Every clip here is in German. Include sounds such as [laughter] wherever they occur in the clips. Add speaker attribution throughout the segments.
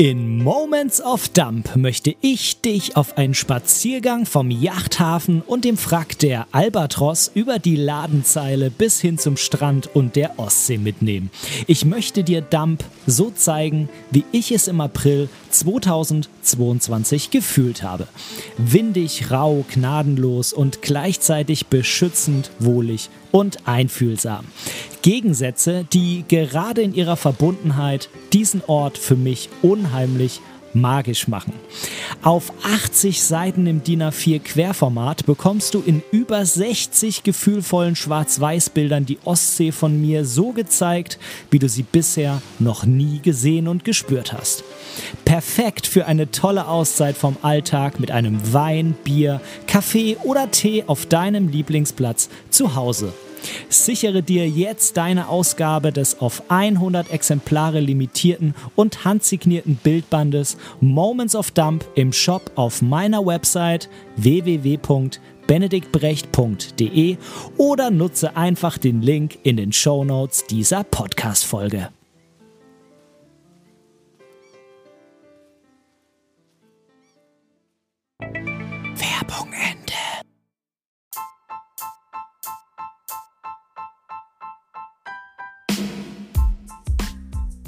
Speaker 1: In Moments of Dump möchte ich dich auf einen Spaziergang vom Yachthafen und dem Frack der Albatros über die Ladenzeile bis hin zum Strand und der Ostsee mitnehmen. Ich möchte dir Dump so zeigen, wie ich es im April 2022 gefühlt habe. Windig, rau, gnadenlos und gleichzeitig beschützend, wohlig und einfühlsam. Gegensätze, die gerade in ihrer Verbundenheit diesen Ort für mich unheimlich magisch machen. Auf 80 Seiten im DIN A4 Querformat bekommst du in über 60 gefühlvollen Schwarz-Weiß-Bildern die Ostsee von mir so gezeigt, wie du sie bisher noch nie gesehen und gespürt hast. Perfekt für eine tolle Auszeit vom Alltag mit einem Wein, Bier, Kaffee oder Tee auf deinem Lieblingsplatz zu Hause Sichere dir jetzt deine Ausgabe des auf 100 Exemplare limitierten und handsignierten Bildbandes Moments of Dump im Shop auf meiner Website www.benediktbrecht.de oder nutze einfach den Link in den Show Notes dieser Podcast-Folge. Werbung Ende.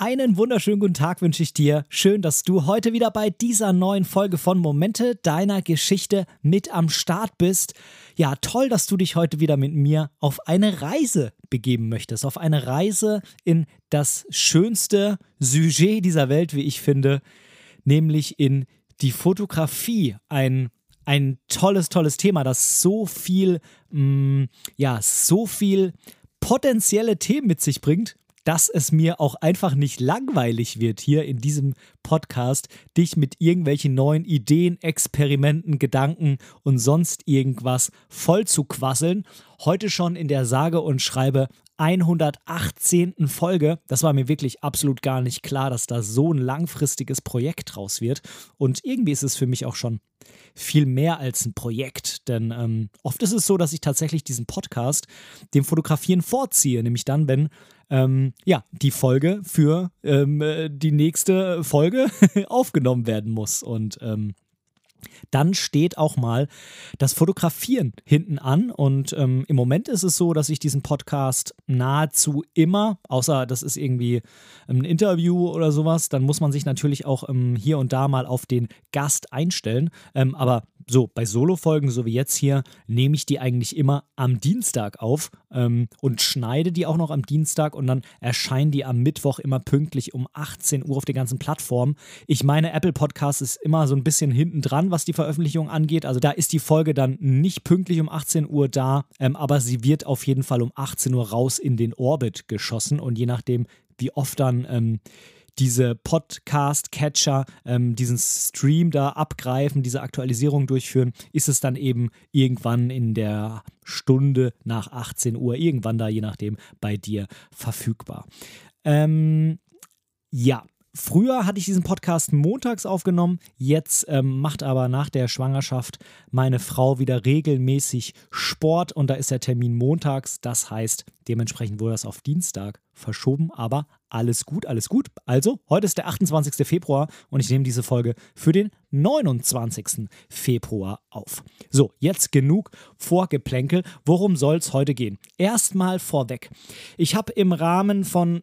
Speaker 1: Einen wunderschönen guten Tag wünsche ich dir. Schön, dass du heute wieder bei dieser neuen Folge von Momente deiner Geschichte mit am Start bist. Ja, toll, dass du dich heute wieder mit mir auf eine Reise begeben möchtest. Auf eine Reise in das schönste Sujet dieser Welt, wie ich finde, nämlich in die Fotografie. Ein ein tolles, tolles Thema, das so viel, mh, mm, ja, so viel potenzielle Themen mit sich bringt dass es mir auch einfach nicht langweilig wird, hier in diesem Podcast dich mit irgendwelchen neuen Ideen, Experimenten, Gedanken und sonst irgendwas voll zu quasseln. Heute schon in der sage und schreibe 118. Folge. Das war mir wirklich absolut gar nicht klar, dass da so ein langfristiges Projekt draus wird. Und irgendwie ist es für mich auch schon viel mehr als ein Projekt. Denn ähm, oft ist es so, dass ich tatsächlich diesen Podcast dem Fotografieren vorziehe. Nämlich dann, wenn ähm, ja, die Folge für ähm, äh, die nächste Folge [laughs] aufgenommen werden muss. Und ähm, dann steht auch mal das Fotografieren hinten an. Und ähm, im Moment ist es so, dass ich diesen Podcast nahezu immer, außer das ist irgendwie ein Interview oder sowas, dann muss man sich natürlich auch ähm, hier und da mal auf den Gast einstellen. Ähm, aber so bei Solo-Folgen, so wie jetzt hier, nehme ich die eigentlich immer am Dienstag auf ähm, und schneide die auch noch am Dienstag und dann erscheinen die am Mittwoch immer pünktlich um 18 Uhr auf den ganzen Plattformen. Ich meine, Apple Podcast ist immer so ein bisschen hinten dran, was die Veröffentlichung angeht. Also da ist die Folge dann nicht pünktlich um 18 Uhr da, ähm, aber sie wird auf jeden Fall um 18 Uhr raus in den Orbit geschossen und je nachdem, wie oft dann ähm, diese Podcast-Catcher ähm, diesen Stream da abgreifen, diese Aktualisierung durchführen, ist es dann eben irgendwann in der Stunde nach 18 Uhr, irgendwann da, je nachdem, bei dir verfügbar. Ähm, ja, Früher hatte ich diesen Podcast montags aufgenommen, jetzt ähm, macht aber nach der Schwangerschaft meine Frau wieder regelmäßig Sport und da ist der Termin montags. Das heißt, dementsprechend wurde das auf Dienstag verschoben, aber alles gut, alles gut. Also, heute ist der 28. Februar und ich nehme diese Folge für den 29. Februar auf. So, jetzt genug Vorgeplänkel. Worum soll es heute gehen? Erstmal vorweg. Ich habe im Rahmen von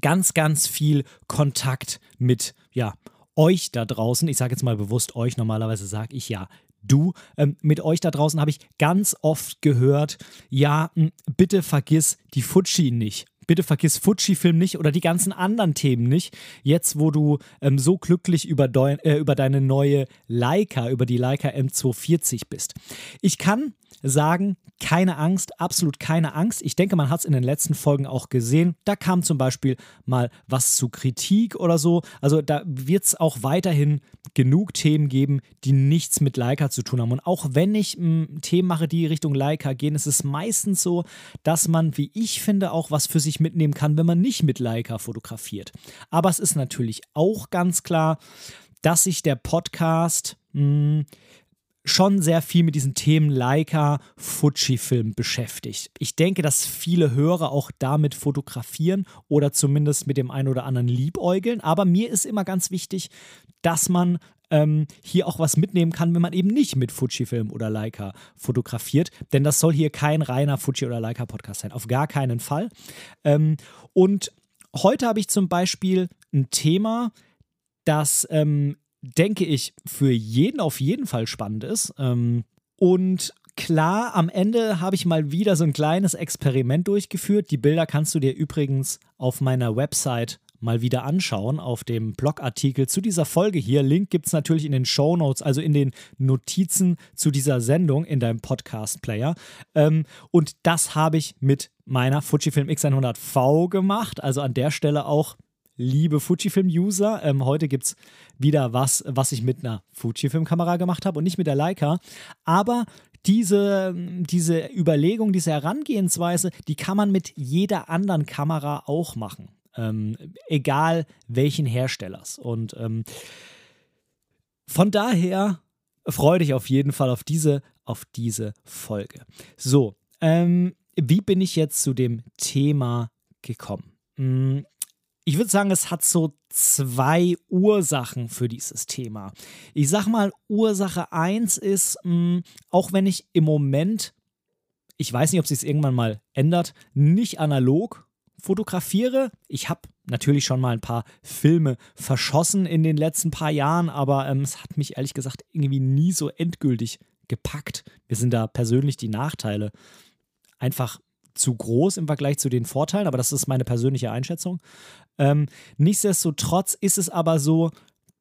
Speaker 1: ganz, ganz viel Kontakt mit, ja, euch da draußen. Ich sage jetzt mal bewusst euch, normalerweise sage ich ja du. Ähm, mit euch da draußen habe ich ganz oft gehört, ja, bitte vergiss die Fuji nicht. bitte vergiss Fujifilm nicht oder die ganzen anderen Themen nicht. Jetzt, wo du ähm, so glücklich über, äh, über deine neue Leica, über die Leica M240 bist. Ich kann sagen, keine Angst, absolut keine Angst. Ich denke, man hat es in den letzten Folgen auch gesehen. Da kam zum Beispiel mal was zu Kritik oder so. Also da wird es auch weiterhin genug Themen geben, die nichts mit Leica zu tun haben. Und auch wenn ich m, hm, Themen mache, die Richtung Leica gehen, ist es meistens so, dass man, wie ich finde, auch was für sich mitnehmen kann, wenn man nicht mit Leica fotografiert. Aber es ist natürlich auch ganz klar, dass sich der Podcast mh, hm, schon sehr viel mit diesen Themen Leica, Fujifilm beschäftigt. Ich denke, dass viele Hörer auch damit fotografieren oder zumindest mit dem einen oder anderen liebäugeln. Aber mir ist immer ganz wichtig, dass man ähm, hier auch was mitnehmen kann, wenn man eben nicht mit Fujifilm oder Leica fotografiert. Denn das soll hier kein reiner Fuji- oder Leica-Podcast sein. Auf gar keinen Fall. Ähm, und heute habe ich zum Beispiel ein Thema, das ähm, denke ich, für jeden auf jeden Fall spannend ist. Ähm, und klar, am Ende habe ich mal wieder so ein kleines Experiment durchgeführt. Die Bilder kannst du dir übrigens auf meiner Website mal wieder anschauen, auf dem Blogartikel zu dieser Folge hier. Link gibt es natürlich in den Show Notes, also in den Notizen zu dieser Sendung in deinem Podcast-Player. Ähm, und das habe ich mit meiner Fujifilm X100V gemacht. Also an der Stelle auch liebe Fujifilm-User. Ähm, heute gibt es wieder was, was ich mit einer Fujifilm-Kamera gemacht habe und nicht mit der Leica. Aber diese, diese Überlegung, diese Herangehensweise, die kann man mit jeder anderen Kamera auch machen. Ähm, egal welchen Herstellers. Und ähm, von daher freue dich auf jeden Fall auf diese, auf diese Folge. So, ähm, wie bin ich jetzt zu dem Thema gekommen? Ich würde sagen, es hat so zwei Ursachen für dieses Thema. Ich sag mal, Ursache 1 ist, mh, hm, auch wenn ich im Moment, ich weiß nicht, ob sich es irgendwann mal ändert, nicht analog fotografiere. Ich habe natürlich schon mal ein paar Filme verschossen in den letzten paar Jahren, aber ähm, es hat mich ehrlich gesagt irgendwie nie so endgültig gepackt. Mir sind da persönlich die Nachteile einfach zu groß im Vergleich zu den Vorteilen, aber das ist meine persönliche Einschätzung. Ähm, nichtsdestotrotz ist es aber so,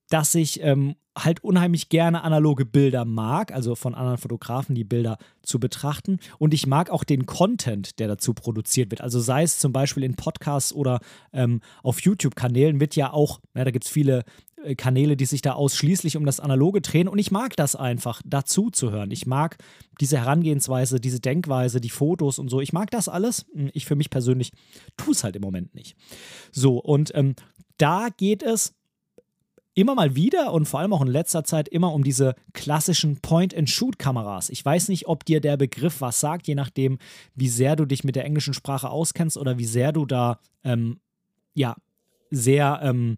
Speaker 1: dass ich ähm, halt unheimlich gerne analoge Bilder mag, also von anderen Fotografen die Bilder zu betrachten. Und ich mag auch den Content, der dazu produziert wird. Also sei es zum Beispiel in Podcasts oder ähm, auf YouTube-Kanälen wird ja auch, ja, da gibt es viele Kanäle, die sich da ausschließlich um das Analoge drehen. Und ich mag das einfach, dazu zu hören. Ich mag diese Herangehensweise, diese Denkweise, die Fotos und so. Ich mag das alles. Hm, ich für mich persönlich tue es halt im Moment nicht. So, und ähm, da geht es immer mal wieder und vor allem auch in letzter Zeit immer um diese klassischen Point-and-Shoot-Kameras. Ich weiß nicht, ob dir der Begriff was sagt, je nachdem, wie sehr du dich mit der englischen Sprache auskennst oder wie sehr du da ähm, ja sehr ähm,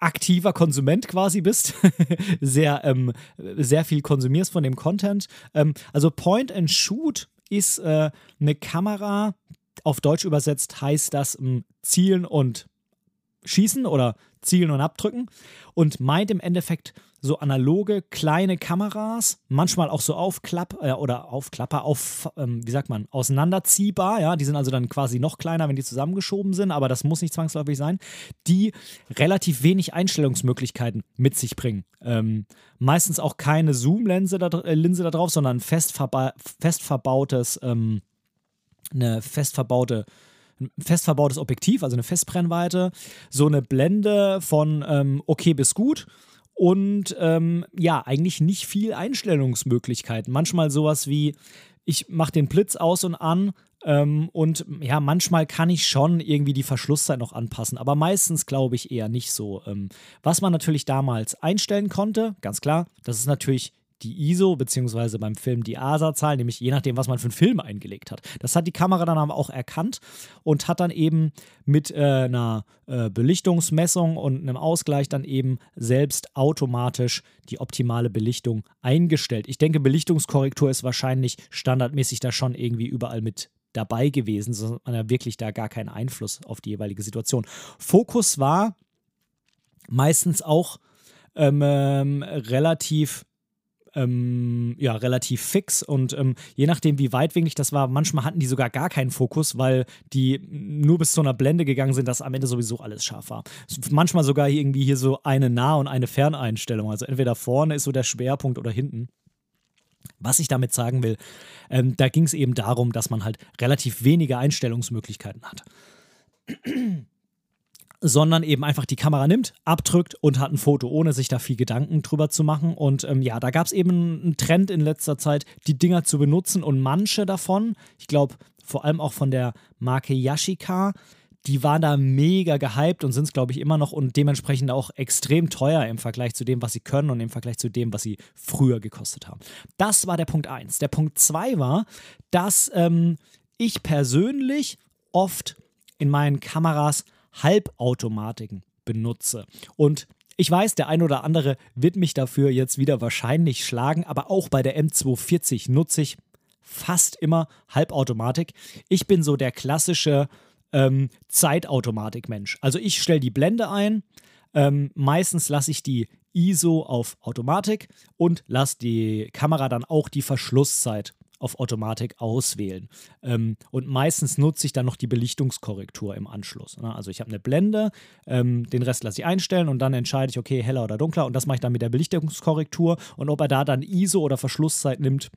Speaker 1: aktiver Konsument quasi bist, [laughs] sehr, ähm, sehr viel konsumierst von dem Content. Ähm, also Point and Shoot ist äh, eine Kamera, auf Deutsch übersetzt heißt das ähm, Zielen und Schießen oder Zielen und Abdrücken und meint im Endeffekt so analoge kleine Kameras, manchmal auch so Aufklapp äh, oder Aufklapper, auf, ähm, wie sagt man, auseinanderziehbar, ja, die sind also dann quasi noch kleiner, wenn die zusammengeschoben sind, aber das muss nicht zwangsläufig sein, die relativ wenig Einstellungsmöglichkeiten mit sich bringen. Ähm, meistens auch keine Zoom-Linse da, äh, Linse da drauf, sondern fest, verba fest verbautes, ähm, eine fest verbaute ein fest verbautes Objektiv, also eine Festbrennweite, so eine Blende von ähm, okay bis gut und ähm, ja, eigentlich nicht viel Einstellungsmöglichkeiten. Manchmal sowas wie, ich mache den Blitz aus und an ähm, und ja, manchmal kann ich schon irgendwie die Verschlusszeit noch anpassen, aber meistens glaube ich eher nicht so. Ähm, was man natürlich damals einstellen konnte, ganz klar, das ist natürlich die ISO, beziehungsweise beim Film die ASA-Zahl, nämlich je nachdem, was man für einen Film eingelegt hat. Das hat die Kamera dann aber auch erkannt und hat dann eben mit äh, einer äh, Belichtungsmessung und einem Ausgleich dann eben selbst automatisch die optimale Belichtung eingestellt. Ich denke, Belichtungskorrektur ist wahrscheinlich standardmäßig da schon irgendwie überall mit dabei gewesen, sonst man ja wirklich da gar keinen Einfluss auf die jeweilige Situation. Fokus war meistens auch ähm, ähm relativ ähm, ja, relativ fix und ähm, je nachdem, wie weitwinklig das war, manchmal hatten die sogar gar keinen Fokus, weil die nur bis zu einer Blende gegangen sind, dass am Ende sowieso alles scharf war. Manchmal sogar irgendwie hier so eine Nah- und eine Ferneinstellung. Also entweder vorne ist so der Schwerpunkt oder hinten. Was ich damit sagen will, ähm, da ging es eben darum, dass man halt relativ wenige Einstellungsmöglichkeiten hat sondern eben einfach die Kamera nimmt, abdrückt und hat ein Foto, ohne sich da viel Gedanken drüber zu machen. Und ähm, ja, da gab es eben einen Trend in letzter Zeit, die Dinger zu benutzen und manche davon, ich glaube vor allem auch von der Marke Yashica, die waren da mega gehypt und sind es, glaube ich, immer noch und dementsprechend auch extrem teuer im Vergleich zu dem, was sie können und im Vergleich zu dem, was sie früher gekostet haben. Das war der Punkt 1. Der Punkt 2 war, dass ähm, ich persönlich oft in meinen Kameras Halbautomatiken benutze. Und ich weiß, der ein oder andere wird mich dafür jetzt wieder wahrscheinlich schlagen, aber auch bei der M240 nutze ich fast immer Halbautomatik. Ich bin so der klassische ähm, Zeitautomatik-Mensch. Also ich stelle die Blende ein, ähm, meistens lasse ich die ISO auf Automatik und lasse die Kamera dann auch die Verschlusszeit auf Automatik auswählen. Ähm, und meistens nutze ich dann noch die Belichtungskorrektur im Anschluss. Ne? Also ich habe eine Blende, ähm, den Rest lasse ich einstellen und dann entscheide ich, okay, heller oder dunkler. Und das mache ich dann mit der Belichtungskorrektur. Und ob er da dann ISO oder Verschlusszeit nimmt,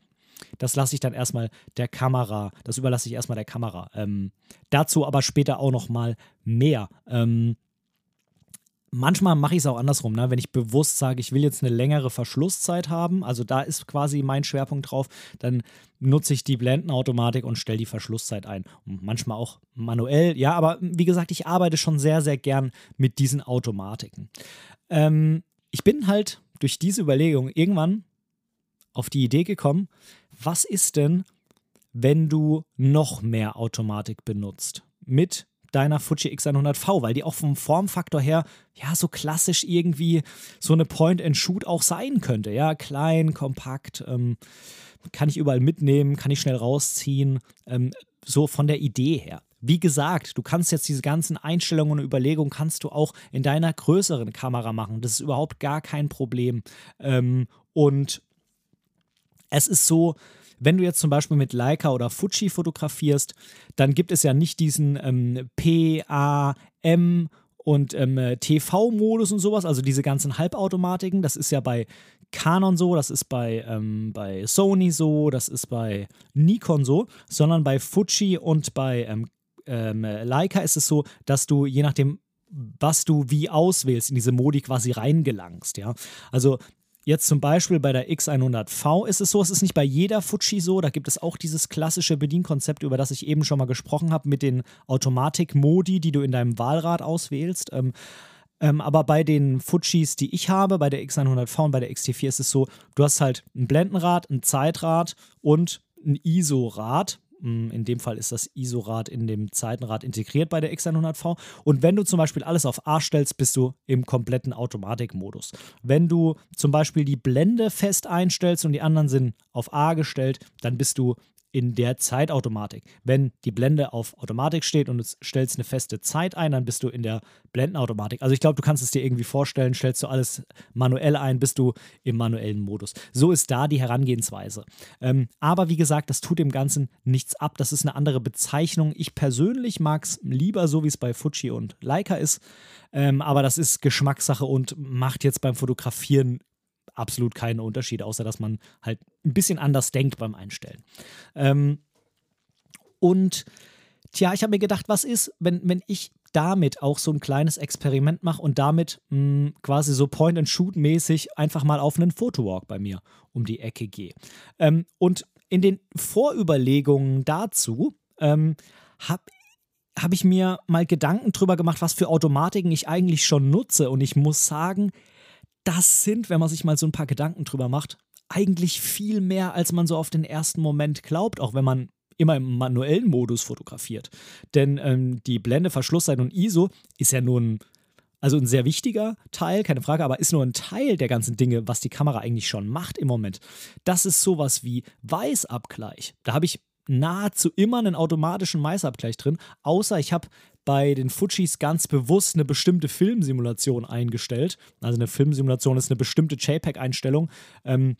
Speaker 1: das lasse ich dann erstmal der Kamera, das überlasse ich erstmal der Kamera. Ähm, dazu aber später auch noch mal mehr. Ähm, manchmal mache ich es auch andersrum, ne? wenn ich bewusst sage, ich will jetzt eine längere Verschlusszeit haben, also da ist quasi mein Schwerpunkt drauf, dann nutze ich die Blendenautomatik und stelle die Verschlusszeit ein. Und manchmal auch manuell, ja, aber wie gesagt, ich arbeite schon sehr, sehr gern mit diesen Automatiken. Ähm, ich bin halt durch diese Überlegung irgendwann auf die Idee gekommen, was ist denn, wenn du noch mehr Automatik benutzt? Mit deiner Fuji X100V, weil die auch vom Formfaktor her ja so klassisch irgendwie so eine Point-and-Shoot auch sein könnte. Ja, klein, kompakt, ähm, kann ich überall mitnehmen, kann ich schnell rausziehen, ähm, so von der Idee her. Wie gesagt, du kannst jetzt diese ganzen Einstellungen und Überlegungen kannst du auch in deiner größeren Kamera machen. Das ist überhaupt gar kein Problem. Ähm, und es ist so, wenn du jetzt zum Beispiel mit Leica oder Fuji fotografierst, dann gibt es ja nicht diesen ähm, PAM und ähm, TV-Modus und sowas, also diese ganzen Halbautomatiken. Das ist ja bei Canon so, das ist bei, ähm, bei Sony so, das ist bei Nikon so, sondern bei Fuji und bei ähm, ähm, Leica ist es so, dass du je nachdem, was du wie auswählst, in diese Modi quasi reingelangst, ja. Also Jetzt zum Beispiel bei der X100V ist es so, es ist nicht bei jeder Fuji so, da gibt es auch dieses klassische Bedienkonzept, über das ich eben schon mal gesprochen habe, mit den Automatik-Modi, die du in deinem Wahlrad auswählst. Ähm, ähm, aber bei den Fujis, die ich habe, bei der X100V und bei der XT4 ist es so, du hast halt ein Blendenrad, ein Zeitrad und ein ISO-Rad in dem Fall ist das ISO-Rad in dem Zeitenrad integriert bei der X100V. Und wenn du zum Beispiel alles auf A stellst, bist du im kompletten Automatikmodus. Wenn du zum Beispiel die Blende fest einstellst und die anderen sind auf A gestellt, dann bist du in der Zeitautomatik. Wenn die Blende auf Automatik steht und du stellst eine feste Zeit ein, dann bist du in der Blendenautomatik. Also ich glaube, du kannst es dir irgendwie vorstellen, stellst du alles manuell ein, bist du im manuellen Modus. So ist da die Herangehensweise. Ähm, aber wie gesagt, das tut dem Ganzen nichts ab. Das ist eine andere Bezeichnung. Ich persönlich mag es lieber so, wie es bei Fuji und Leica ist. Ähm, aber das ist Geschmackssache und macht jetzt beim Fotografieren absolut keinen Unterschied, außer dass man halt ein bisschen anders denkt beim Einstellen. Ähm, und tja, ich habe mir gedacht, was ist, wenn, wenn ich damit auch so ein kleines Experiment mache und damit mh, hm, quasi so Point-and-Shoot-mäßig einfach mal auf einen Fotowalk bei mir um die Ecke gehe. Ähm, und in den Vorüberlegungen dazu ähm, habe habe ich mir mal Gedanken drüber gemacht, was für Automatiken ich eigentlich schon nutze. Und ich muss sagen, das sind, wenn man sich mal so ein paar Gedanken drüber macht, eigentlich viel mehr, als man so auf den ersten Moment glaubt, auch wenn man immer im manuellen Modus fotografiert. Denn ähm, die Blende, Verschlusszeit und ISO ist ja nur ein, also ein sehr wichtiger Teil, keine Frage, aber ist nur ein Teil der ganzen Dinge, was die Kamera eigentlich schon macht im Moment. Das ist sowas wie Weißabgleich. Da habe ich nahezu immer einen automatischen Weißabgleich drin, außer ich habe bei den Fujis ganz bewusst eine bestimmte Filmsimulation eingestellt. Also eine Filmsimulation ist eine bestimmte JPEG-Einstellung. Ähm,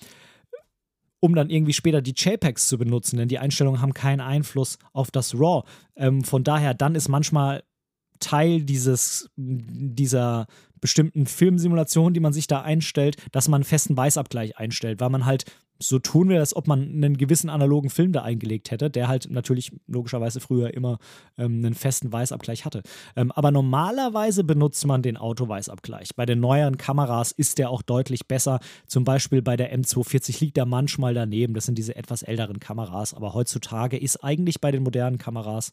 Speaker 1: um dann irgendwie später die JPEGs zu benutzen, denn die Einstellungen haben keinen Einfluss auf das RAW. Ähm, von daher, dann ist manchmal Teil dieses, dieser bestimmten Filmsimulation, die man sich da einstellt, dass man einen festen Weißabgleich einstellt, weil man halt so tun will, als ob man einen gewissen analogen Film da eingelegt hätte, der halt natürlich logischerweise früher immer ähm, einen festen Weißabgleich hatte. Ähm, aber normalerweise benutzt man den Auto-Weißabgleich. Bei den neueren Kameras ist der auch deutlich besser. Zum Beispiel bei der M240 liegt er manchmal daneben. Das sind diese etwas älteren Kameras. Aber heutzutage ist eigentlich bei den modernen Kameras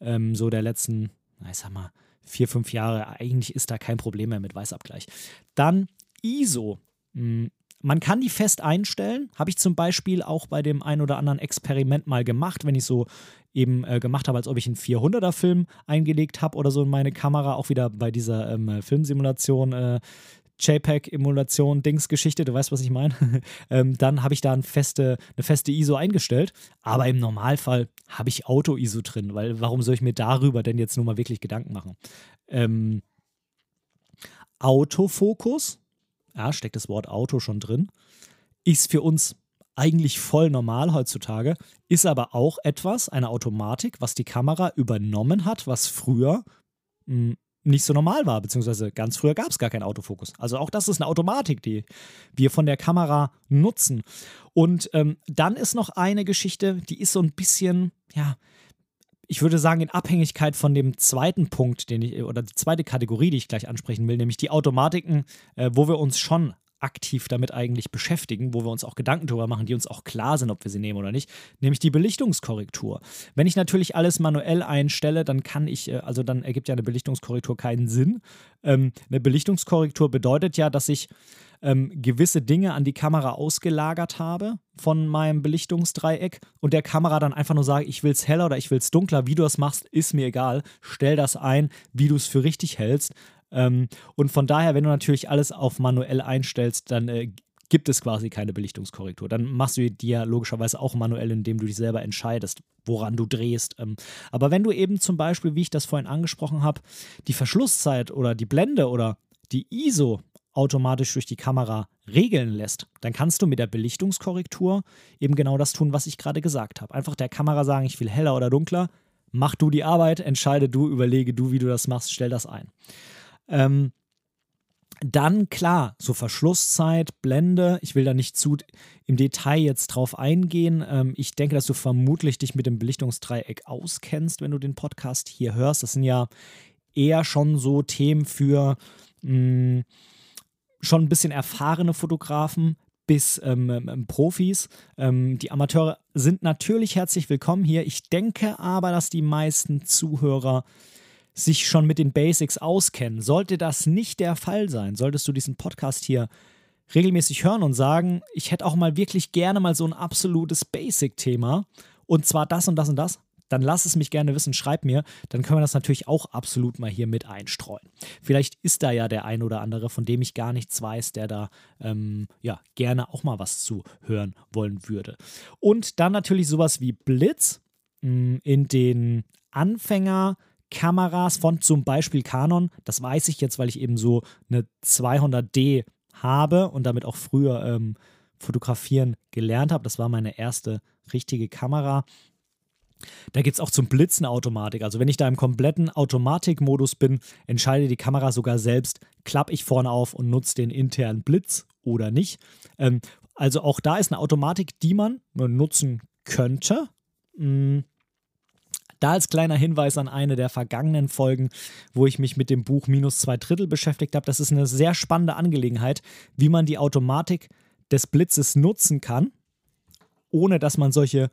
Speaker 1: ähm, so der letzten, ich sag mal, vier, fünf Jahre, eigentlich ist da kein Problem mehr mit Weißabgleich. Dann ISO. Hm, man kann die fest einstellen. Habe ich zum Beispiel auch bei dem ein oder anderen Experiment mal gemacht, wenn ich so eben äh, gemacht habe, als ob ich einen 400er Film eingelegt habe oder so in meine Kamera. Auch wieder bei dieser ähm, Filmsimulation. Äh, JPEG-Emulation, Dingsgeschichte, du weißt, was ich meine. [laughs] ähm, dann habe ich da eine feste, eine feste ISO eingestellt. Aber im Normalfall habe ich Auto-ISO drin, weil warum soll ich mir darüber denn jetzt nur mal wirklich Gedanken machen? Ähm, Autofokus ja, steckt das Wort Auto schon drin, ist für uns eigentlich voll normal heutzutage, ist aber auch etwas, eine Automatik, was die Kamera übernommen hat, was früher hm, nicht so normal war, beziehungsweise ganz früher gab es gar keinen Autofokus. Also auch das ist eine Automatik, die wir von der Kamera nutzen. Und ähm, dann ist noch eine Geschichte, die ist so ein bisschen, ja, ich würde sagen, in Abhängigkeit von dem zweiten Punkt, den ich, oder die zweite Kategorie, die ich gleich ansprechen will, nämlich die Automatiken, äh, wo wir uns schon aktiv damit eigentlich beschäftigen, wo wir uns auch Gedanken darüber machen, die uns auch klar sind, ob wir sie nehmen oder nicht, nämlich die Belichtungskorrektur. Wenn ich natürlich alles manuell einstelle, dann kann ich, äh, also dann ergibt ja eine Belichtungskorrektur keinen Sinn. Ähm, eine Belichtungskorrektur bedeutet ja, dass ich ähm, gewisse Dinge an die Kamera ausgelagert habe von meinem Belichtungsdreieck und der Kamera dann einfach nur sage, ich will es heller oder ich will es dunkler. Wie du das machst, ist mir egal. Stell das ein, wie du es für richtig hältst. Ähm, und von daher, wenn du natürlich alles auf manuell einstellst, dann äh, gibt es quasi keine Belichtungskorrektur. Dann machst du die ja logischerweise auch manuell, indem du dich selber entscheidest, woran du drehst. Ähm, aber wenn du eben zum Beispiel, wie ich das vorhin angesprochen habe, die Verschlusszeit oder die Blende oder die ISO automatisch durch die Kamera regeln lässt, dann kannst du mit der Belichtungskorrektur eben genau das tun, was ich gerade gesagt habe. Einfach der Kamera sagen, ich will heller oder dunkler, mach du die Arbeit, entscheide du, überlege du, wie du das machst, stell das ein. Ähm, dann klar, so Verschlusszeit, Blende, ich will da nicht zu im Detail jetzt drauf eingehen. Ähm, ich denke, dass du vermutlich dich mit dem Belichtungsdreieck auskennst, wenn du den Podcast hier hörst. Das sind ja eher schon so Themen für mh, mm, schon ein bisschen erfahrene Fotografen bis ähm, ähm, ähm, Profis. Ähm, die Amateure sind natürlich herzlich willkommen hier. Ich denke aber, dass die meisten Zuhörer sich schon mit den Basics auskennen. Sollte das nicht der Fall sein, solltest du diesen Podcast hier regelmäßig hören und sagen, ich hätte auch mal wirklich gerne mal so ein absolutes Basic-Thema und zwar das und das und das, dann lass es mich gerne wissen, schreib mir, dann können wir das natürlich auch absolut mal hier mit einstreuen. Vielleicht ist da ja der ein oder andere, von dem ich gar nichts weiß, der da ähm, ja gerne auch mal was zu hören wollen würde. Und dann natürlich sowas wie Blitz mh, hm, in den Anfängerkameras von zum Beispiel Canon. Das weiß ich jetzt, weil ich eben so eine 200D habe und damit auch früher ähm, fotografieren gelernt habe. Das war meine erste richtige Kamera. Da gibt es auch zum Blitzen Automatik. Also wenn ich da im kompletten Automatikmodus bin, entscheide die Kamera sogar selbst, klappe ich vorne auf und nutze den internen Blitz oder nicht. Ähm, also auch da ist eine Automatik, die man nutzen könnte. Da als kleiner Hinweis an eine der vergangenen Folgen, wo ich mich mit dem Buch Minus zwei Drittel beschäftigt habe. Das ist eine sehr spannende Angelegenheit, wie man die Automatik des Blitzes nutzen kann, ohne dass man solche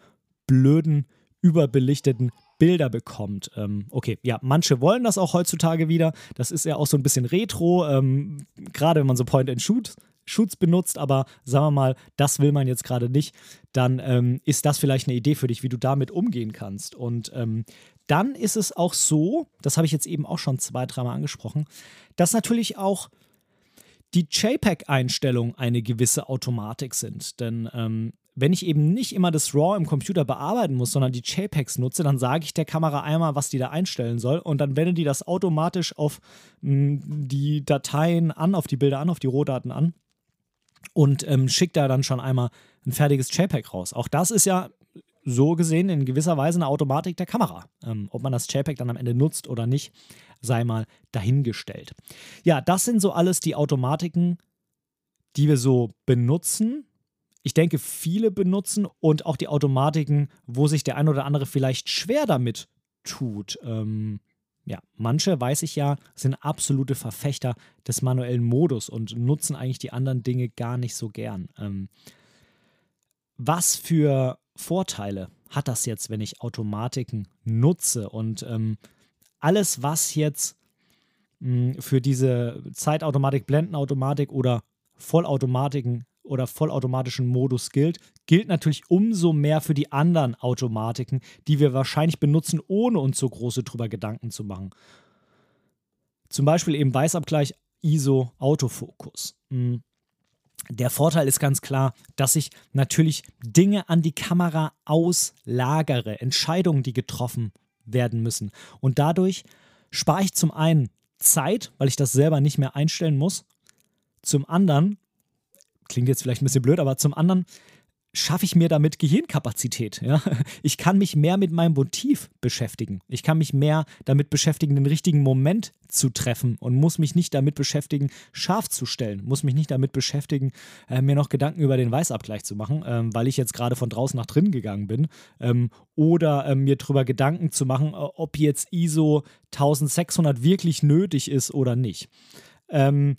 Speaker 1: blöden überbelichteten Bilder bekommt. Ähm, okay, ja, manche wollen das auch heutzutage wieder. Das ist ja auch so ein bisschen retro, ähm, gerade wenn man so Point-and-Shoot Shoots benutzt, aber sagen wir mal, das will man jetzt gerade nicht, dann ähm, ist das vielleicht eine Idee für dich, wie du damit umgehen kannst. Und ähm, dann ist es auch so, das habe ich jetzt eben auch schon zwei, dreimal angesprochen, dass natürlich auch die JPEG-Einstellungen eine gewisse Automatik sind. Denn ähm, wenn ich eben nicht immer das RAW im Computer bearbeiten muss, sondern die JPEGs nutze, dann sage ich der Kamera einmal, was die da einstellen soll und dann wendet die das automatisch auf mh, hm, die Dateien an, auf die Bilder an, auf die Rohdaten an. Und ähm, schickt da dann schon einmal ein fertiges JPEG raus. Auch das ist ja so gesehen in gewisser Weise eine Automatik der Kamera. Ähm, ob man das JPEG dann am Ende nutzt oder nicht, sei mal dahingestellt. Ja, das sind so alles die Automatiken, die wir so benutzen. Ich denke, viele benutzen und auch die Automatiken, wo sich der ein oder andere vielleicht schwer damit tut. Ähm, ja, manche, weiß ich ja, sind absolute Verfechter des manuellen Modus und nutzen eigentlich die anderen Dinge gar nicht so gern. Ähm, was für Vorteile hat das jetzt, wenn ich Automatiken nutze? Und ähm, alles, was jetzt mh, hm, für diese Zeitautomatik, Blendenautomatik oder Vollautomatiken oder vollautomatischen Modus gilt, gilt natürlich umso mehr für die anderen Automatiken, die wir wahrscheinlich benutzen, ohne uns so große drüber Gedanken zu machen. Zum Beispiel eben Weißabgleich, ISO, Autofokus. Hm. Der Vorteil ist ganz klar, dass ich natürlich Dinge an die Kamera auslagere, Entscheidungen, die getroffen werden müssen. Und dadurch spare ich zum einen Zeit, weil ich das selber nicht mehr einstellen muss. Zum anderen klingt jetzt vielleicht ein bisschen blöd, aber zum anderen schaffe ich mir damit Gehirnkapazität. Ja? [laughs] Ich kann mich mehr mit meinem Motiv beschäftigen. Ich kann mich mehr damit beschäftigen, den richtigen Moment zu treffen und muss mich nicht damit beschäftigen, scharf zu stellen, muss mich nicht damit beschäftigen, äh, mir noch Gedanken über den Weißabgleich zu machen, ähm, weil ich jetzt gerade von draußen nach drin gegangen bin. Ähm, oder ähm, mir darüber Gedanken zu machen, äh, ob jetzt ISO 1600 wirklich nötig ist oder nicht. Ähm,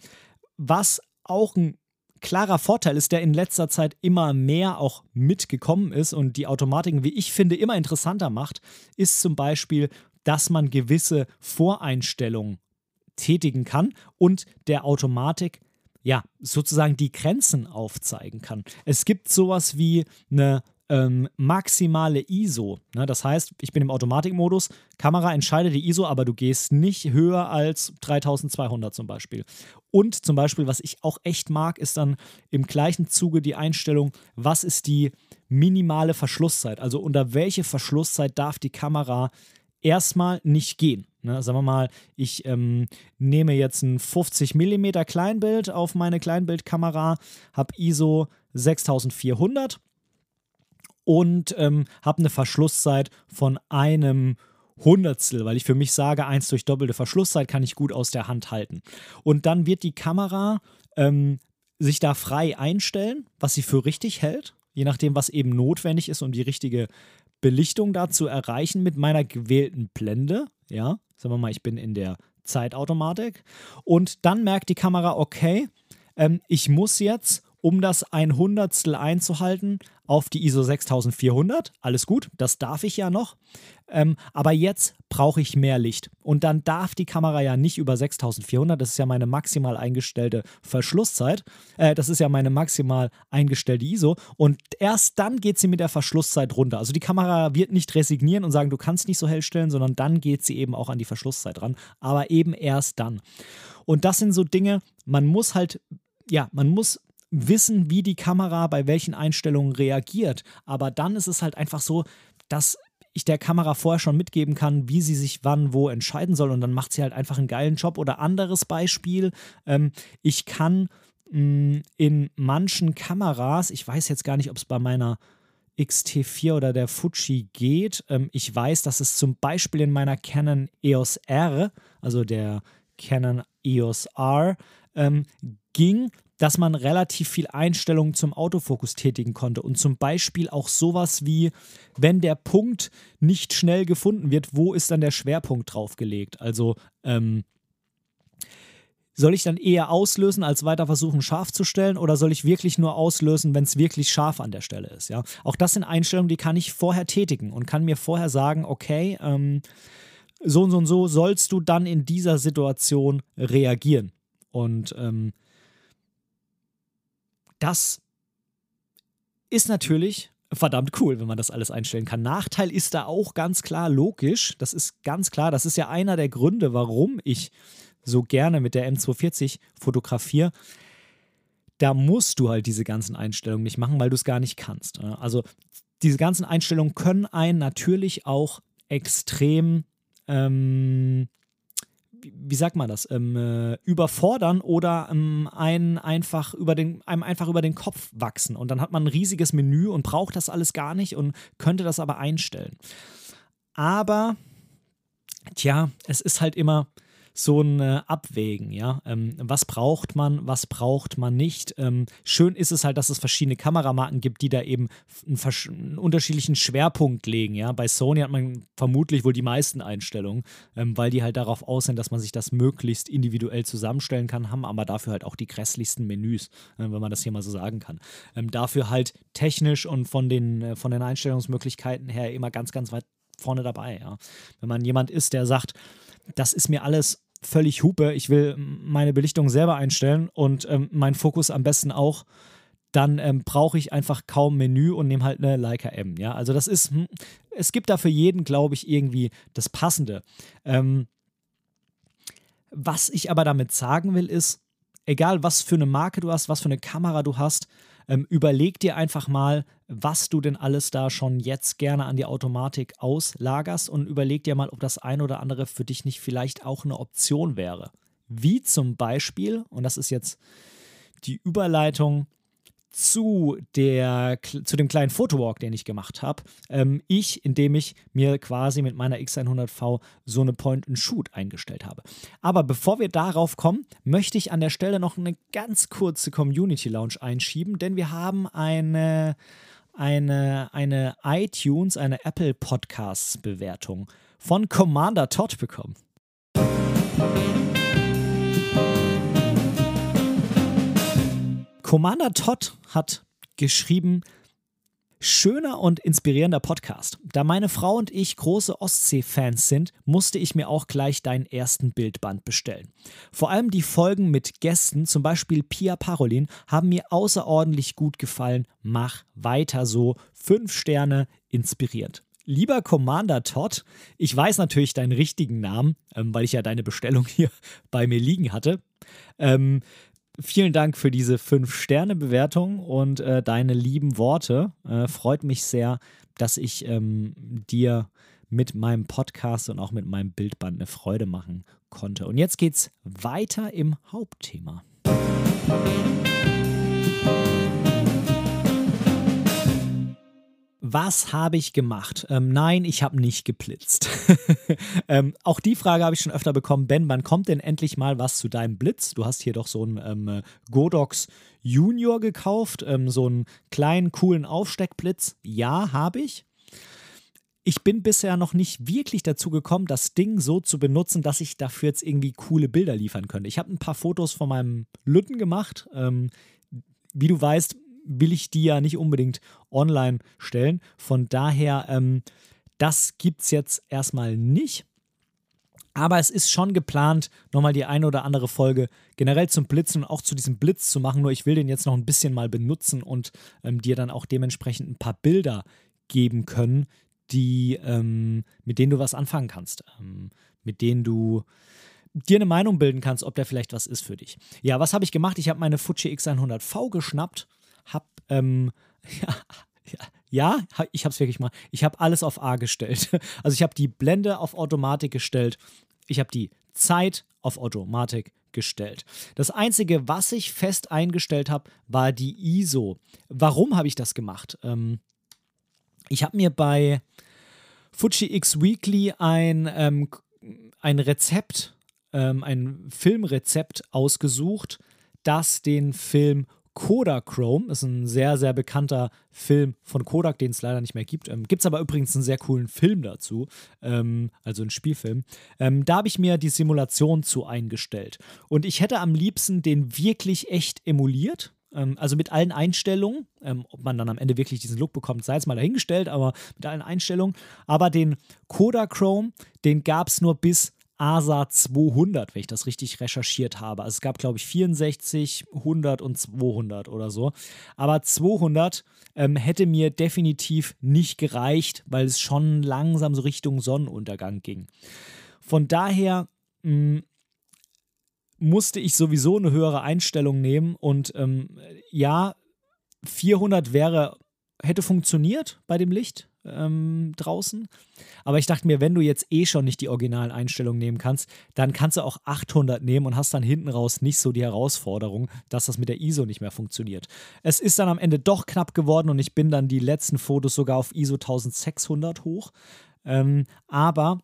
Speaker 1: was auch ein klarer Vorteil ist, der in letzter Zeit immer mehr auch mitgekommen ist und die Automatiken, wie ich finde, immer interessanter macht, ist zum Beispiel, dass man gewisse Voreinstellungen tätigen kann und der Automatik ja sozusagen die Grenzen aufzeigen kann. Es gibt sowas wie eine ähm, maximale ISO. Ne? Das heißt, ich bin im Automatikmodus, Kamera entscheidet die ISO, aber du gehst nicht höher als 3200 zum Beispiel. Und zum Beispiel, was ich auch echt mag, ist dann im gleichen Zuge die Einstellung, was ist die minimale Verschlusszeit? Also unter welche Verschlusszeit darf die Kamera erstmal nicht gehen? Ne, sagen wir mal, ich ähm, nehme jetzt ein 50 mm Kleinbild auf meine Kleinbildkamera, habe ISO 6400 und ähm, habe eine Verschlusszeit von einem Hundertstel, weil ich für mich sage, eins durch doppelte Verschlusszeit kann ich gut aus der Hand halten. Und dann wird die Kamera ähm, sich da frei einstellen, was sie für richtig hält, je nachdem, was eben notwendig ist, um die richtige Belichtung da zu erreichen mit meiner gewählten Blende. Ja, sagen wir mal, ich bin in der Zeitautomatik. Und dann merkt die Kamera, okay, ähm, ich muss jetzt um das ein Hundertstel einzuhalten, auf die ISO 6400. Alles gut, das darf ich ja noch. Ähm, aber jetzt brauche ich mehr Licht. Und dann darf die Kamera ja nicht über 6400, das ist ja meine maximal eingestellte Verschlusszeit. Äh, das ist ja meine maximal eingestellte ISO. Und erst dann geht sie mit der Verschlusszeit runter. Also die Kamera wird nicht resignieren und sagen, du kannst nicht so hell stellen, sondern dann geht sie eben auch an die Verschlusszeit ran. Aber eben erst dann. Und das sind so Dinge, man muss halt, ja, man muss wissen, wie die Kamera bei welchen Einstellungen reagiert. Aber dann ist es halt einfach so, dass ich der Kamera vorher schon mitgeben kann, wie sie sich wann wo entscheiden soll und dann macht sie halt einfach einen geilen Job. Oder anderes Beispiel, ähm, ich kann mh, mm, in manchen Kameras, ich weiß jetzt gar nicht, ob es bei meiner XT4 oder der Fuji geht, ähm, ich weiß, dass es zum Beispiel in meiner Canon EOS R, also der Canon EOS R, ähm, ging, dass man relativ viel Einstellungen zum Autofokus tätigen konnte. Und zum Beispiel auch sowas wie, wenn der Punkt nicht schnell gefunden wird, wo ist dann der Schwerpunkt draufgelegt? Also, ähm, soll ich dann eher auslösen, als weiter versuchen, scharf zu stellen, oder soll ich wirklich nur auslösen, wenn es wirklich scharf an der Stelle ist? Ja? Auch das sind Einstellungen, die kann ich vorher tätigen und kann mir vorher sagen, okay, ähm, so und so und so sollst du dann in dieser Situation reagieren. Und ähm, das ist natürlich verdammt cool, wenn man das alles einstellen kann. Nachteil ist da auch ganz klar logisch. Das ist ganz klar. Das ist ja einer der Gründe, warum ich so gerne mit der M240 fotografiere. Da musst du halt diese ganzen Einstellungen nicht machen, weil du es gar nicht kannst. Also diese ganzen Einstellungen können einen natürlich auch extrem ähm, wie sagt man das, ähm, äh, überfordern oder ähm, einen einfach über den, einem einfach über den Kopf wachsen. Und dann hat man ein riesiges Menü und braucht das alles gar nicht und könnte das aber einstellen. Aber, tja, es ist halt immer, so ein äh, Abwägen, ja. Ähm, was braucht man, was braucht man nicht? Ähm, schön ist es halt, dass es verschiedene Kameramarken gibt, die da eben einen, einen, unterschiedlichen Schwerpunkt legen, ja. Bei Sony hat man vermutlich wohl die meisten Einstellungen, ähm, weil die halt darauf aus sind, dass man sich das möglichst individuell zusammenstellen kann, haben aber dafür halt auch die grässlichsten Menüs, äh, wenn man das hier mal so sagen kann. Ähm, dafür halt technisch und von den, äh, von den Einstellungsmöglichkeiten her immer ganz, ganz weit vorne dabei, ja. Wenn man jemand ist, der sagt, das ist mir alles völlig Hupe, ich will meine Belichtung selber einstellen und ähm, meinen Fokus am besten auch, dann ähm, brauche ich einfach kaum Menü und nehme halt eine Leica M. Ja, also das ist, hm, es gibt da für jeden, glaube ich, irgendwie das Passende. Ähm, was ich aber damit sagen will, ist, egal was für eine Marke du hast, was für eine Kamera du hast, ähm, überleg dir einfach mal, was du denn alles da schon jetzt gerne an die Automatik auslagerst und überleg dir mal, ob das ein oder andere für dich nicht vielleicht auch eine Option wäre. Wie zum Beispiel, und das ist jetzt die Überleitung zu, der, zu dem kleinen Fotowalk, den ich gemacht habe. Ähm, ich, indem ich mir quasi mit meiner X100V so eine Point-and-Shoot eingestellt habe. Aber bevor wir darauf kommen, möchte ich an der Stelle noch eine ganz kurze Community Lounge einschieben, denn wir haben eine, eine, eine iTunes, eine Apple Podcasts Bewertung von Commander Todd bekommen. Commander Todd hat geschrieben, Schöner und inspirierender Podcast. Da meine Frau und ich große Ostsee-Fans sind, musste ich mir auch gleich deinen ersten Bildband bestellen. Vor allem die Folgen mit Gästen, zum Beispiel Pia Parolin, haben mir außerordentlich gut gefallen. Mach weiter so. Fünf Sterne, inspirierend. Lieber Commander Todd, ich weiß natürlich deinen richtigen Namen, ähm, weil ich ja deine Bestellung [laughs] hier bei mir liegen hatte. Ähm, vielen Dank für diese 5-Sterne-Bewertung und äh, deine lieben Worte. Äh, freut mich sehr, dass ich ähm, dir mit meinem Podcast und auch mit meinem Bildband eine Freude machen konnte. Und jetzt geht's weiter im Hauptthema. Was habe ich gemacht? Ähm, nein, ich habe nicht geblitzt. [laughs] ähm, auch die Frage habe ich schon öfter bekommen. Ben, wann kommt denn endlich mal was zu deinem Blitz? Du hast hier doch so einen ähm, Godox Junior gekauft, ähm, so einen kleinen, coolen Aufsteckblitz. Ja, habe ich. Ich bin bisher noch nicht wirklich dazu gekommen, das Ding so zu benutzen, dass ich dafür jetzt irgendwie coole Bilder liefern könnte. Ich habe ein paar Fotos von meinem Lütten gemacht. Ähm, wie du weißt, will ich die ja nicht unbedingt online stellen. Von daher, ähm, das gibt es jetzt erstmal nicht. Aber es ist schon geplant, nochmal die eine oder andere Folge generell zum Blitzen und auch zu diesem Blitz zu machen. Nur ich will den jetzt noch ein bisschen mal benutzen und ähm, dir dann auch dementsprechend ein paar Bilder geben können, die, ähm, mit denen du was anfangen kannst. Ähm, mit denen du dir eine Meinung bilden kannst, ob der vielleicht was ist für dich. Ja, was habe ich gemacht? Ich habe meine Fuji X100V geschnappt habe, ähm, [laughs] ja, ja, ich habe es wirklich mal, ich habe alles auf A gestellt. [laughs] Also ich habe die Blende auf Automatik gestellt. Ich habe die Zeit auf Automatik gestellt. Das Einzige, was ich fest eingestellt habe, war die ISO. Warum habe ich das gemacht? Ähm, ich habe mir bei Fuji X Weekly ein, ähm, ein Rezept, ähm, ein Filmrezept ausgesucht, das den Film Kodachrome ist ein sehr, sehr bekannter Film von Kodak, den es leider nicht mehr gibt. Ähm, gibt es aber übrigens einen sehr coolen Film dazu, ähm, also einen Spielfilm. Ähm, da habe ich mir die Simulation zu eingestellt. Und ich hätte am liebsten den wirklich echt emuliert. Ähm, also mit allen Einstellungen. Ähm, ob man dann am Ende wirklich diesen Look bekommt, sei jetzt mal dahingestellt, aber mit allen Einstellungen. Aber den Kodachrome, den gab es nur bis ASA 200, wenn ich das richtig recherchiert habe. Also es gab, glaube ich, 64, 100 und 200 oder so. Aber 200 ähm, hätte mir definitiv nicht gereicht, weil es schon langsam so Richtung Sonnenuntergang ging. Von daher mh, hm, musste ich sowieso eine höhere Einstellung nehmen und ähm, ja, 400 wäre, hätte funktioniert bei dem Licht ähm, draußen. Aber ich dachte mir, wenn du jetzt eh schon nicht die originalen Einstellungen nehmen kannst, dann kannst du auch 800 nehmen und hast dann hinten raus nicht so die Herausforderung, dass das mit der ISO nicht mehr funktioniert. Es ist dann am Ende doch knapp geworden und ich bin dann die letzten Fotos sogar auf ISO 1600 hoch. Ähm, aber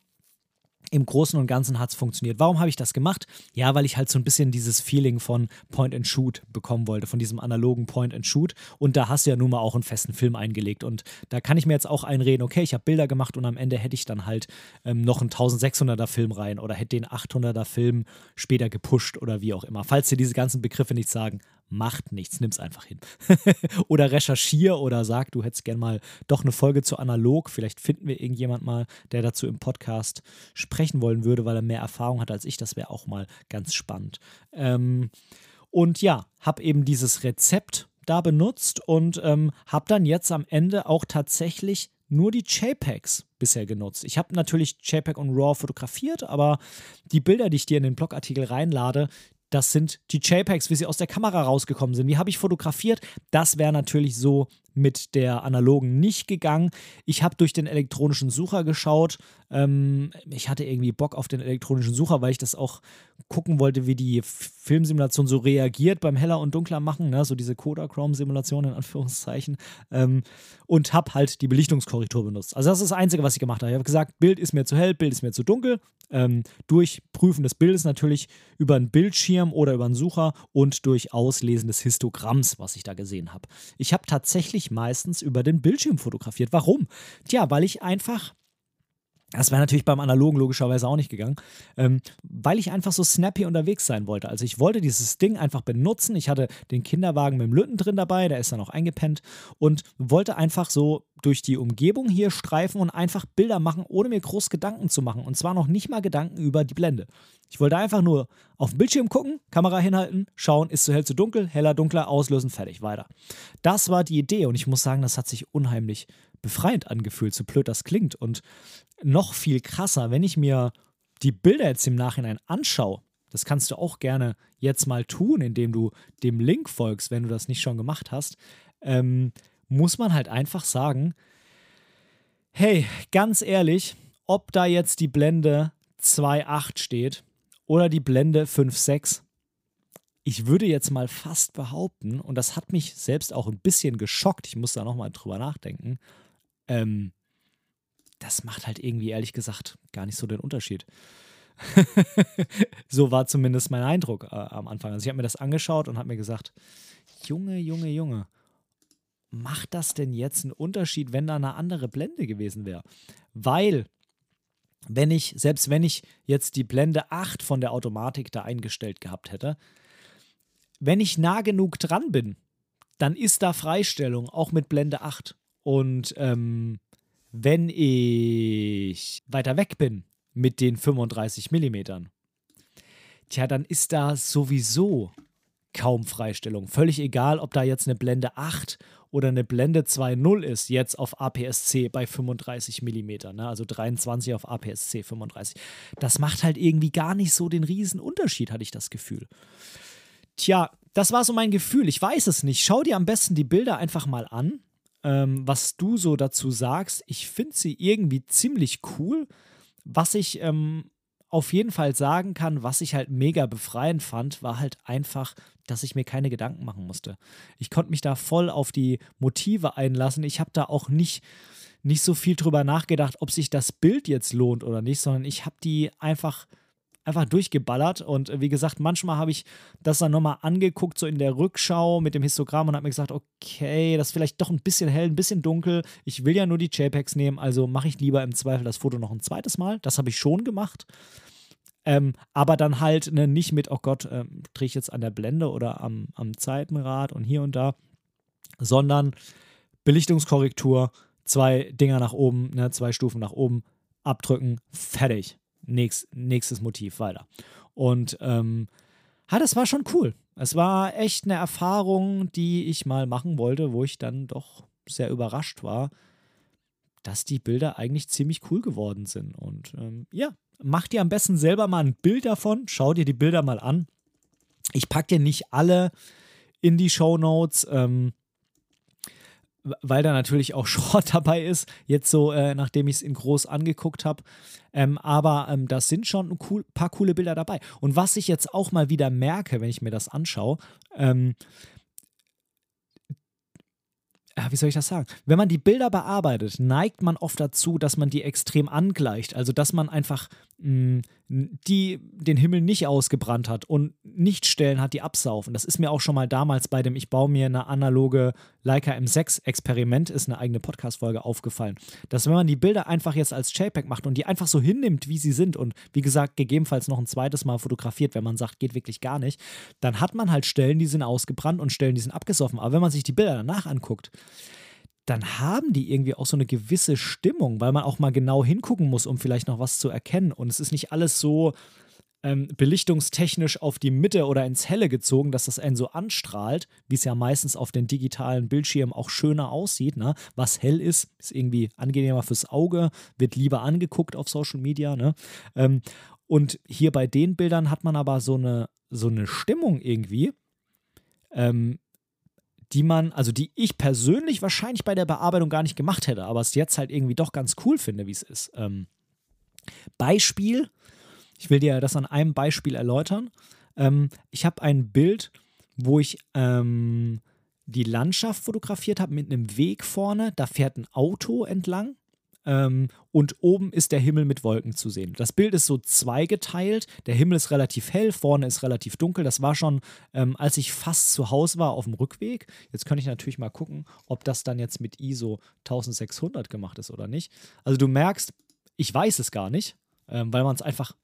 Speaker 1: im Großen und Ganzen hat es funktioniert. Warum habe ich das gemacht? Ja, weil ich halt so ein bisschen dieses Feeling von Point and Shoot bekommen wollte, von diesem analogen Point and Shoot. Und da hast du ja nun mal auch einen festen Film eingelegt. Und da kann ich mir jetzt auch einreden, okay, ich habe Bilder gemacht und am Ende hätte ich dann halt ähm, noch einen 1600er Film rein oder hätte den 800er Film später gepusht oder wie auch immer. Falls dir diese ganzen Begriffe nicht sagen, macht nichts, nimm es einfach hin. [laughs] oder recherchier oder sag, du hättest gern mal doch eine Folge zu analog. Vielleicht finden wir irgendjemand mal, der dazu im Podcast sprechen wollen würde, weil er mehr Erfahrung hat als ich. Das wäre auch mal ganz spannend. Ähm, und ja, habe eben dieses Rezept da benutzt und ähm, habe dann jetzt am Ende auch tatsächlich nur die JPEGs bisher genutzt. Ich habe natürlich JPEG und RAW fotografiert, aber die Bilder, die ich dir in den Blogartikel reinlade, das sind die JPEGs, wie sie aus der Kamera rausgekommen sind. Die habe ich fotografiert. Das wäre natürlich so mit der analogen nicht gegangen. Ich habe durch den elektronischen Sucher geschaut. Ähm, ich hatte irgendwie Bock auf den elektronischen Sucher, weil ich das auch gucken wollte, wie die Filmsimulation so reagiert beim heller und dunkler machen, ne? so diese Kodachrome-Simulation in Anführungszeichen. Ähm, und habe halt die Belichtungskorrektur benutzt. Also das ist das Einzige, was ich gemacht habe. Ich habe gesagt, Bild ist mir zu hell, Bild ist mir zu dunkel. Ähm, durch Prüfen des Bildes natürlich über einen Bildschirm oder über einen Sucher und durch Auslesen des Histogramms, was ich da gesehen habe. Ich habe tatsächlich ich meistens über den Bildschirm fotografiert. Warum? Tja, weil ich einfach das wäre natürlich beim Analogen logischerweise auch nicht gegangen, ähm, weil ich einfach so snappy unterwegs sein wollte. Also ich wollte dieses Ding einfach benutzen. Ich hatte den Kinderwagen mit dem Lütten drin dabei, der ist dann auch eingepennt und wollte einfach so durch die Umgebung hier streifen und einfach Bilder machen, ohne mir groß Gedanken zu machen. Und zwar noch nicht mal Gedanken über die Blende. Ich wollte einfach nur auf den Bildschirm gucken, Kamera hinhalten, schauen, ist zu hell, zu dunkel, heller, dunkler, auslösen, fertig, weiter. Das war die Idee und ich muss sagen, das hat sich unheimlich befreiend angefühlt, so blöd das klingt. Und noch viel krasser, wenn ich mir die Bilder jetzt im Nachhinein anschaue, das kannst du auch gerne jetzt mal tun, indem du dem Link folgst, wenn du das nicht schon gemacht hast, ähm, muss man halt einfach sagen, hey, ganz ehrlich, ob da jetzt die Blende 2.8 steht oder die Blende 5.6, ich würde jetzt mal fast behaupten, und das hat mich selbst auch ein bisschen geschockt, ich muss da nochmal drüber nachdenken, ähm, das macht halt irgendwie, ehrlich gesagt, gar nicht so den Unterschied. [laughs] so war zumindest mein Eindruck äh, am Anfang. Also ich habe mir das angeschaut und habe mir gesagt, Junge, Junge, Junge, macht das denn jetzt einen Unterschied, wenn da eine andere Blende gewesen wäre? Weil, wenn ich, selbst wenn ich jetzt die Blende 8 von der Automatik da eingestellt gehabt hätte, wenn ich nah genug dran bin, dann ist da Freistellung, auch mit Blende 8. Und ähm, wenn ich weiter weg bin mit den 35 mm, tja, dann ist da sowieso kaum Freistellung. Völlig egal, ob da jetzt eine Blende 8 oder eine Blende 2.0 ist, jetzt auf APS-C bei 35 mm, ne? also 23 auf APS-C 35. Das macht halt irgendwie gar nicht so den riesen Unterschied, hatte ich das Gefühl. Tja, das war so mein Gefühl. Ich weiß es nicht. Schau dir am besten die Bilder einfach mal an ähm, was du so dazu sagst. Ich finde sie irgendwie ziemlich cool. Was ich ähm, auf jeden Fall sagen kann, was ich halt mega befreiend fand, war halt einfach, dass ich mir keine Gedanken machen musste. Ich konnte mich da voll auf die Motive einlassen. Ich habe da auch nicht, nicht so viel drüber nachgedacht, ob sich das Bild jetzt lohnt oder nicht, sondern ich habe die einfach einfach durchgeballert. Und äh, wie gesagt, manchmal habe ich das dann nochmal angeguckt, so in der Rückschau mit dem Histogramm und habe mir gesagt, okay, das ist vielleicht doch ein bisschen hell, ein bisschen dunkel. Ich will ja nur die JPEGs nehmen, also mache ich lieber im Zweifel das Foto noch ein zweites Mal. Das habe ich schon gemacht. Ähm, aber dann halt ne, nicht mit, oh Gott, ähm, drehe ich jetzt an der Blende oder am, am Zeitenrad und hier und da, sondern Belichtungskorrektur, zwei Dinger nach oben, ne, zwei Stufen nach oben, abdrücken, fertig nächst, nächstes Motiv weiter. Und ähm, ja, das war schon cool. Es war echt eine Erfahrung, die ich mal machen wollte, wo ich dann doch sehr überrascht war, dass die Bilder eigentlich ziemlich cool geworden sind. Und ähm, ja, mach dir am besten selber mal ein Bild davon, schau dir die Bilder mal an. Ich packe dir nicht alle in die Show Notes. Ähm, weil da natürlich auch [laughs] Schrott dabei ist, jetzt so, äh, nachdem ich es in groß angeguckt habe. Ähm, aber ähm, das sind schon ein cool, paar coole Bilder dabei. Und was ich jetzt auch mal wieder merke, wenn ich mir das anschaue, ähm, wie soll ich das sagen? Wenn man die Bilder bearbeitet, neigt man oft dazu, dass man die extrem angleicht. Also, dass man einfach mh, die den Himmel nicht ausgebrannt hat und nicht Stellen hat, die absaufen. Das ist mir auch schon mal damals bei dem Ich baue mir eine analoge Leica M6-Experiment, ist eine eigene Podcast-Folge aufgefallen. Dass, wenn man die Bilder einfach jetzt als JPEG macht und die einfach so hinnimmt, wie sie sind und wie gesagt, gegebenenfalls noch ein zweites Mal fotografiert, wenn man sagt, geht wirklich gar nicht, dann hat man halt Stellen, die sind ausgebrannt und Stellen, die sind abgesoffen. Aber wenn man sich die Bilder danach anguckt, dann haben die irgendwie auch so eine gewisse Stimmung, weil man auch mal genau hingucken muss, um vielleicht noch was zu erkennen. Und es ist nicht alles so ähm, belichtungstechnisch auf die Mitte oder ins Helle gezogen, dass das einen so anstrahlt, wie es ja meistens auf den digitalen Bildschirmen auch schöner aussieht. Ne? Was hell ist, ist irgendwie angenehmer fürs Auge, wird lieber angeguckt auf Social Media. Ne? Ähm, und hier bei den Bildern hat man aber so eine, so eine Stimmung irgendwie, ähm, die man, also die ich persönlich wahrscheinlich bei der Bearbeitung gar nicht gemacht hätte, aber es jetzt halt irgendwie doch ganz cool finde, wie es ist. Ähm, Beispiel, ich will dir das an einem Beispiel erläutern. Ähm, ich habe ein Bild, wo ich ähm, die Landschaft fotografiert habe mit einem Weg vorne. Da fährt ein Auto entlang ähm, und oben ist der Himmel mit Wolken zu sehen. Das Bild ist so zweigeteilt. Der Himmel ist relativ hell, vorne ist relativ dunkel. Das war schon, ähm, als ich fast zu Hause war auf dem Rückweg. Jetzt könnte ich natürlich mal gucken, ob das dann jetzt mit ISO 1600 gemacht ist oder nicht. Also du merkst, ich weiß es gar nicht, ähm, weil man es einfach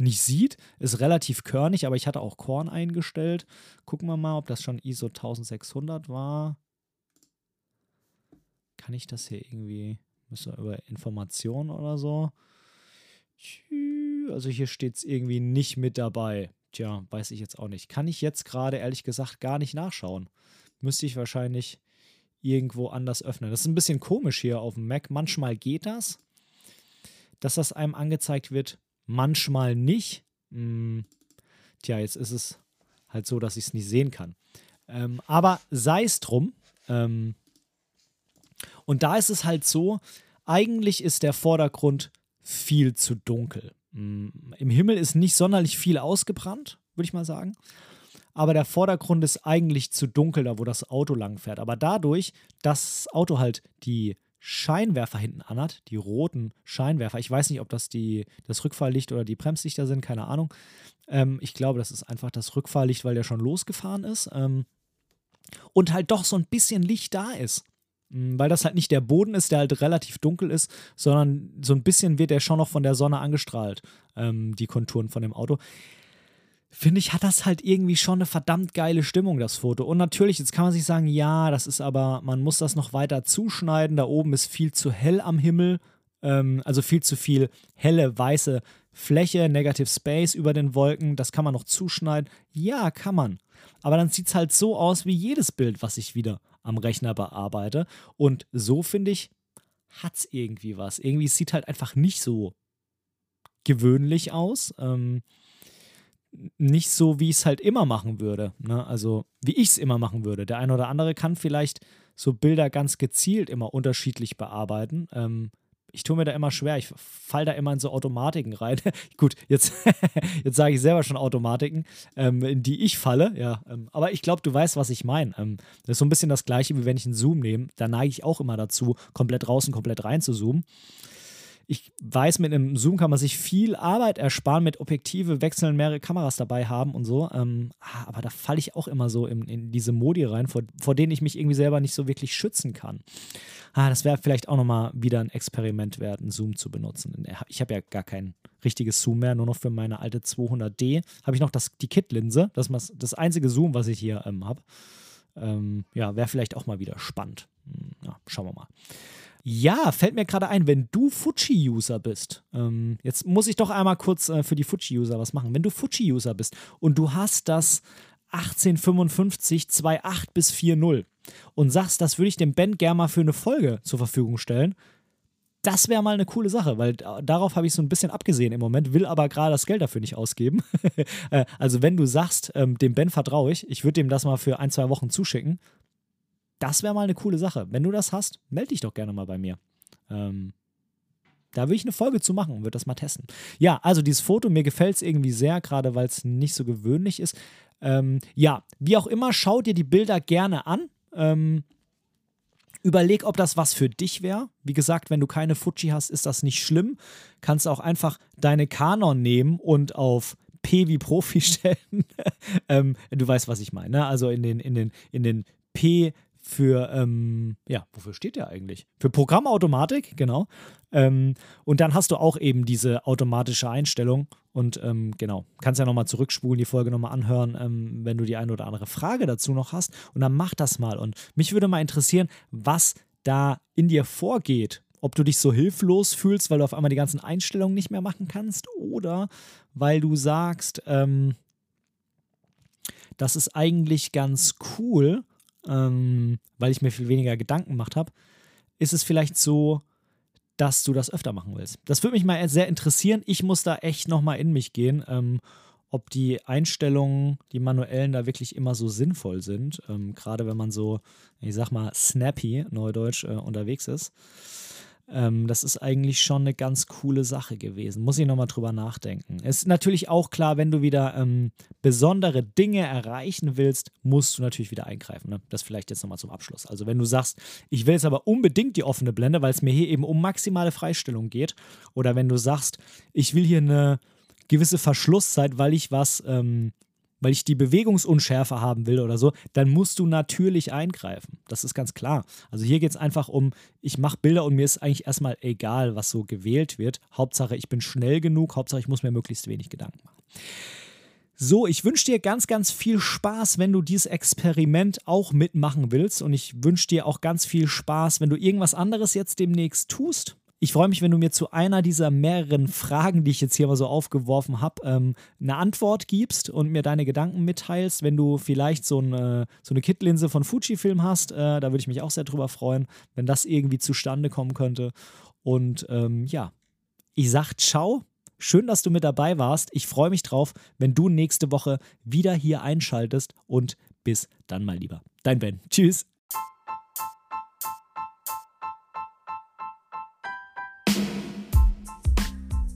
Speaker 1: nicht sieht. Ist relativ körnig, aber ich hatte auch Korn eingestellt. Gucken wir mal, ob das schon ISO 1600 war. Kann ich das hier irgendwie Müssen wir über Informationen oder so. Also hier steht es irgendwie nicht mit dabei. Tja, weiß ich jetzt auch nicht. Kann ich jetzt gerade ehrlich gesagt gar nicht nachschauen. Müsste ich wahrscheinlich irgendwo anders öffnen. Das ist ein bisschen komisch hier auf dem Mac. Manchmal geht das, dass das einem angezeigt wird. Manchmal nicht. Hm. Tja, jetzt ist es halt so, dass ich es nicht sehen kann. Ähm, aber sei es drum. Ähm, und da ist es halt so, eigentlich ist der Vordergrund viel zu dunkel. Mm, Im Himmel ist nicht sonderlich viel ausgebrannt, würde ich mal sagen. Aber der Vordergrund ist eigentlich zu dunkel, da wo das Auto lang fährt. Aber dadurch, dass das Auto halt die Scheinwerfer hinten anhat, die roten Scheinwerfer. Ich weiß nicht, ob das die, das Rückfahrlicht oder die Bremslichter sind, keine Ahnung. Ähm, ich glaube, das ist einfach das Rückfahrlicht, weil der schon losgefahren ist. Ähm, und halt doch so ein bisschen Licht da ist. Mm, weil das halt nicht der Boden ist, der halt relativ dunkel ist, sondern so ein bisschen wird er schon noch von der Sonne angestrahlt, ähm, die Konturen von dem Auto. Finde ich, hat das halt irgendwie schon eine verdammt geile Stimmung, das Foto. Und natürlich, jetzt kann man sich sagen, ja, das ist aber, man muss das noch weiter zuschneiden. Da oben ist viel zu hell am Himmel, ähm, also viel zu viel helle, weiße Fläche, Negative Space über den Wolken. Das kann man noch zuschneiden. Ja, kann man. Aber dann sieht es halt so aus wie jedes Bild, was ich wieder am Rechner bearbeite. Und so finde ich, hat es irgendwie was. Irgendwie sieht halt einfach nicht so gewöhnlich aus. Ähm, nicht so, wie ich es halt immer machen würde. Ne? Also, wie ich es immer machen würde. Der eine oder andere kann vielleicht so Bilder ganz gezielt immer unterschiedlich bearbeiten. Ähm, ich tue mir da immer schwer. Ich falle da immer in so Automatiken rein. [laughs] Gut, jetzt, [laughs] jetzt sage ich selber schon Automatiken, ähm, in die ich falle. Ja, ähm, aber ich glaube, du weißt, was ich meine. Ähm, das ist so ein bisschen das Gleiche, wie wenn ich einen Zoom nehme. Da neige ich auch immer dazu, komplett raus und komplett rein zu zoomen ich weiß, mit einem Zoom kann man sich viel Arbeit ersparen, mit Objektive wechseln, mehrere Kameras dabei haben und so. Ähm, ah, aber da falle ich auch immer so in, in diese Modi rein, vor, vor, denen ich mich irgendwie selber nicht so wirklich schützen kann. Ah, das wäre vielleicht auch nochmal wieder ein Experiment wert, einen Zoom zu benutzen. Ich habe ja gar kein richtiges Zoom mehr, nur noch für meine alte 200D habe ich noch das, die Kit-Linse. Das ist das einzige Zoom, was ich hier ähm, habe. Ähm, ja, wäre vielleicht auch mal wieder spannend. Hm, ja, schauen wir mal. Ja, fällt mir gerade ein, wenn du Fuji-User bist, ähm, jetzt muss ich doch einmal kurz äh, für die Fuji-User was machen. Wenn du Fuji-User bist und du hast das 1855 2.8 bis 4.0 und sagst, das würde ich dem Ben gerne mal für eine Folge zur Verfügung stellen, das wäre mal eine coole Sache, weil darauf habe ich so ein bisschen abgesehen im Moment, will aber gerade das Geld dafür nicht ausgeben. [laughs] Äh, also wenn du sagst, ähm, dem Ben vertraue ich, ich würde dem das mal für ein, zwei Wochen zuschicken, das wäre mal eine coole Sache. Wenn du das hast, melde dich doch gerne mal bei mir. Ähm, da will ich eine Folge zu machen und würde das mal testen. Ja, also dieses Foto, mir gefällt es irgendwie sehr, gerade weil es nicht so gewöhnlich ist. Ähm, ja, wie auch immer, schau dir die Bilder gerne an. Ähm, überleg, ob das was für dich wäre. Wie gesagt, wenn du keine Fuji hast, ist das nicht schlimm. Kannst auch einfach deine Canon nehmen und auf P wie Profi [laughs] stellen. ähm, du weißt, was ich meine. Ne? Also in den, in den, in den P für, ähm, ja, wofür steht der eigentlich? Für Programmautomatik, genau. Ähm, und dann hast du auch eben diese automatische Einstellung und ähm, genau, kannst ja nochmal zurückspulen, die Folge nochmal anhören, ähm, wenn du die eine oder andere Frage dazu noch hast. Und dann mach das mal. Und mich würde mal interessieren, was da in dir vorgeht. Ob du dich so hilflos fühlst, weil du auf einmal die ganzen Einstellungen nicht mehr machen kannst oder weil du sagst, ähm, das ist eigentlich ganz cool ähm, weil ich mir viel weniger Gedanken gemacht habe, ist es vielleicht so, dass du das öfter machen willst. Das würde mich mal sehr interessieren. Ich muss da echt nochmal in mich gehen, ähm, ob die Einstellungen, die manuellen, da wirklich immer so sinnvoll sind. Ähm, Gerade wenn man so, ich sag mal, snappy, neudeutsch, äh, unterwegs ist. Ähm, das ist eigentlich schon eine ganz coole Sache gewesen. Muss ich nochmal drüber nachdenken. Es ist natürlich auch klar, wenn du wieder ähm, besondere Dinge erreichen willst, musst du natürlich wieder eingreifen. Ne? Das vielleicht jetzt nochmal zum Abschluss. Also wenn du sagst, ich will jetzt aber unbedingt die offene Blende, weil es mir hier eben um maximale Freistellung geht. Oder wenn du sagst, ich will hier eine gewisse Verschlusszeit, weil ich was ähm, weil ich die Bewegungsunschärfe haben will oder so, dann musst du natürlich eingreifen. Das ist ganz klar. Also hier geht es einfach um, ich mache Bilder und mir ist eigentlich erstmal egal, was so gewählt wird. Hauptsache, ich bin schnell genug, Hauptsache, ich muss mir möglichst wenig Gedanken machen. So, ich wünsche dir ganz, ganz viel Spaß, wenn du dieses Experiment auch mitmachen willst. Und ich wünsche dir auch ganz viel Spaß, wenn du irgendwas anderes jetzt demnächst tust. Ich freue mich, wenn du mir zu einer dieser mehreren Fragen, die ich jetzt hier mal so aufgeworfen habe, ähm, eine Antwort gibst und mir deine Gedanken mitteilst. Wenn du vielleicht so eine, so eine Kit-Linse von Fujifilm hast, äh, da würde ich mich auch sehr drüber freuen, wenn das irgendwie zustande kommen könnte. Und ähm, ja, ich sag ciao. Schön, dass du mit dabei warst. Ich freue mich drauf, wenn du nächste Woche wieder hier einschaltest und bis dann mal lieber. Dein Ben. Tschüss.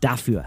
Speaker 1: dafür.